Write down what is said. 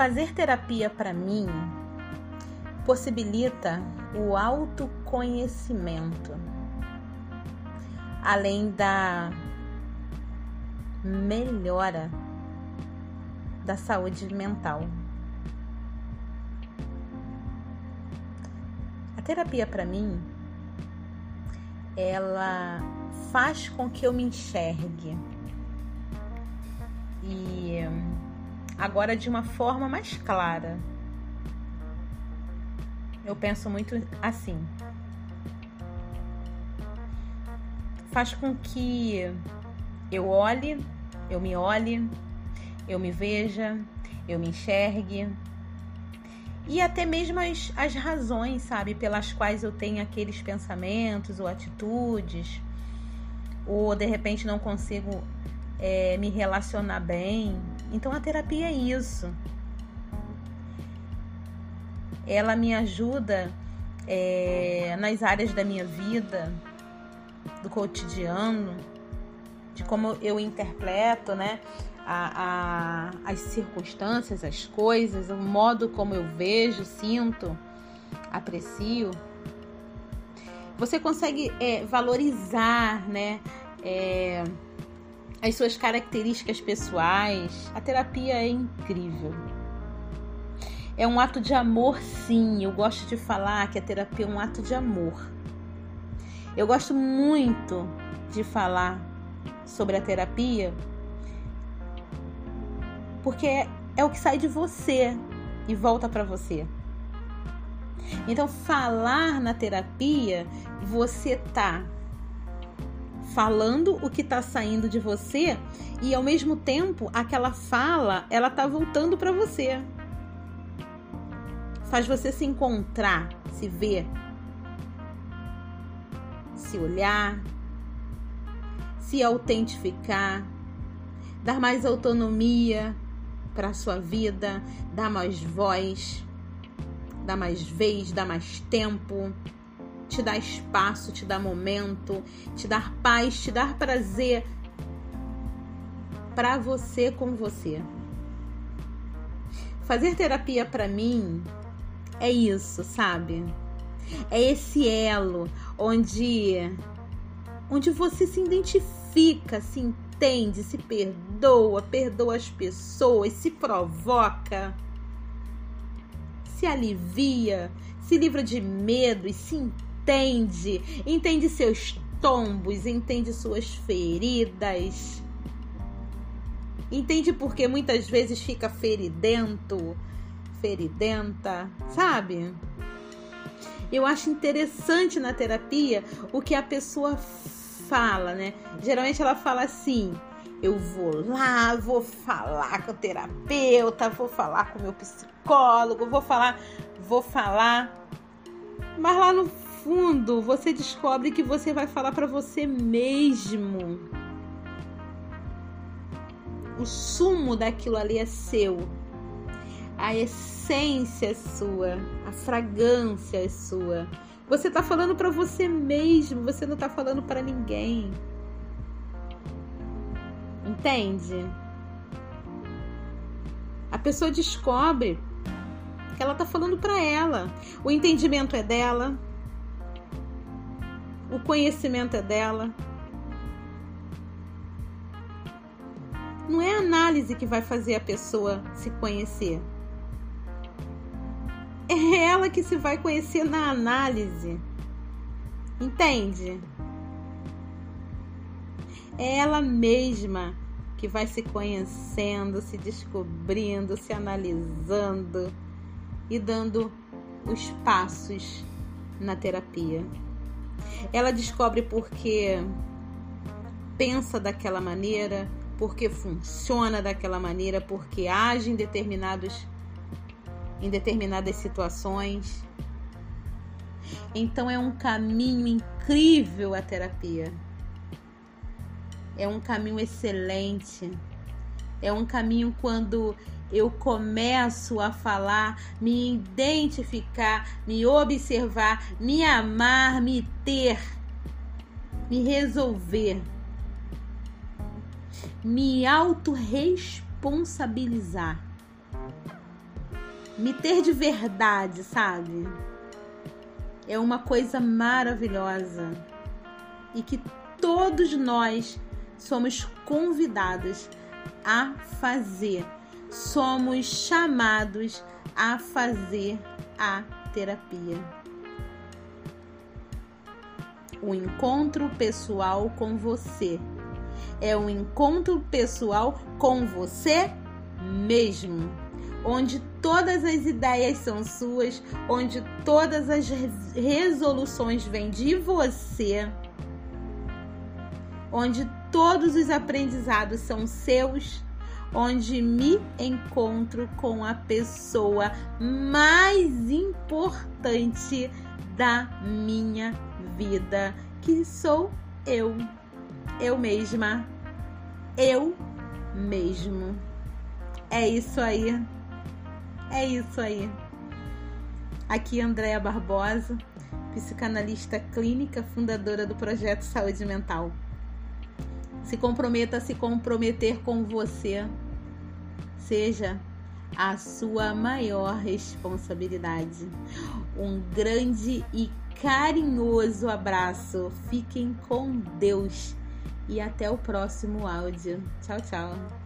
Fazer terapia para mim possibilita o autoconhecimento, além da melhora da saúde mental. A terapia para mim ela faz com que eu me enxergue e agora de uma forma mais clara. Eu penso muito assim. Faz com que eu olhe, eu me olhe, eu me veja, eu me enxergue. E até mesmo as, as razões, sabe, pelas quais eu tenho aqueles pensamentos ou atitudes, ou de repente não consigo é, me relacionar bem. Então a terapia é isso. Ela me ajuda é, nas áreas da minha vida, do cotidiano, de como eu interpreto, né? A, a, as circunstâncias, as coisas, o modo como eu vejo, sinto, aprecio. Você consegue é, valorizar, né? É, as suas características pessoais. A terapia é incrível. É um ato de amor, sim. Eu gosto de falar que a terapia é um ato de amor. Eu gosto muito de falar sobre a terapia porque é, é o que sai de você e volta para você. Então, falar na terapia, você tá falando o que está saindo de você e ao mesmo tempo aquela fala ela tá voltando para você. Faz você se encontrar se ver se olhar se autentificar dar mais autonomia para sua vida dar mais voz dar mais vez dar mais tempo te dar espaço, te dar momento, te dar paz, te dar prazer para você com você. Fazer terapia para mim é isso, sabe? É esse elo onde onde você se identifica, se entende, se perdoa, perdoa as pessoas, se provoca, se alivia, se livra de medo e se entende, entende seus tombos, entende suas feridas. Entende porque muitas vezes fica feridento, feridenta, sabe? Eu acho interessante na terapia o que a pessoa fala, né? Geralmente ela fala assim: eu vou lá, vou falar com o terapeuta, vou falar com o meu psicólogo, vou falar, vou falar. Mas lá no fundo, você descobre que você vai falar para você mesmo. O sumo daquilo ali é seu. A essência é sua, a fragrância é sua. Você está falando para você mesmo, você não está falando para ninguém. Entende? A pessoa descobre que ela está falando para ela. O entendimento é dela, o conhecimento é dela. Não é a análise que vai fazer a pessoa se conhecer. É ela que se vai conhecer na análise. Entende? É ela mesma que vai se conhecendo, se descobrindo, se analisando e dando os passos na terapia. Ela descobre porque pensa daquela maneira, porque funciona daquela maneira, porque age em determinados em determinadas situações. Então é um caminho incrível a terapia. É um caminho excelente. É um caminho quando eu começo a falar, me identificar, me observar, me amar, me ter, me resolver, me autorresponsabilizar. me ter de verdade, sabe? É uma coisa maravilhosa e que todos nós somos convidados a fazer, somos chamados a fazer a terapia. O encontro pessoal com você é um encontro pessoal com você mesmo, onde todas as ideias são suas, onde todas as resoluções vêm de você, onde todos os aprendizados são seus, onde me encontro com a pessoa mais importante da minha vida, que sou eu, eu mesma, eu mesmo. É isso aí. É isso aí. Aqui Andréa Barbosa, psicanalista clínica, fundadora do projeto Saúde Mental. Se comprometa a se comprometer com você. Seja a sua maior responsabilidade. Um grande e carinhoso abraço. Fiquem com Deus e até o próximo áudio. Tchau, tchau.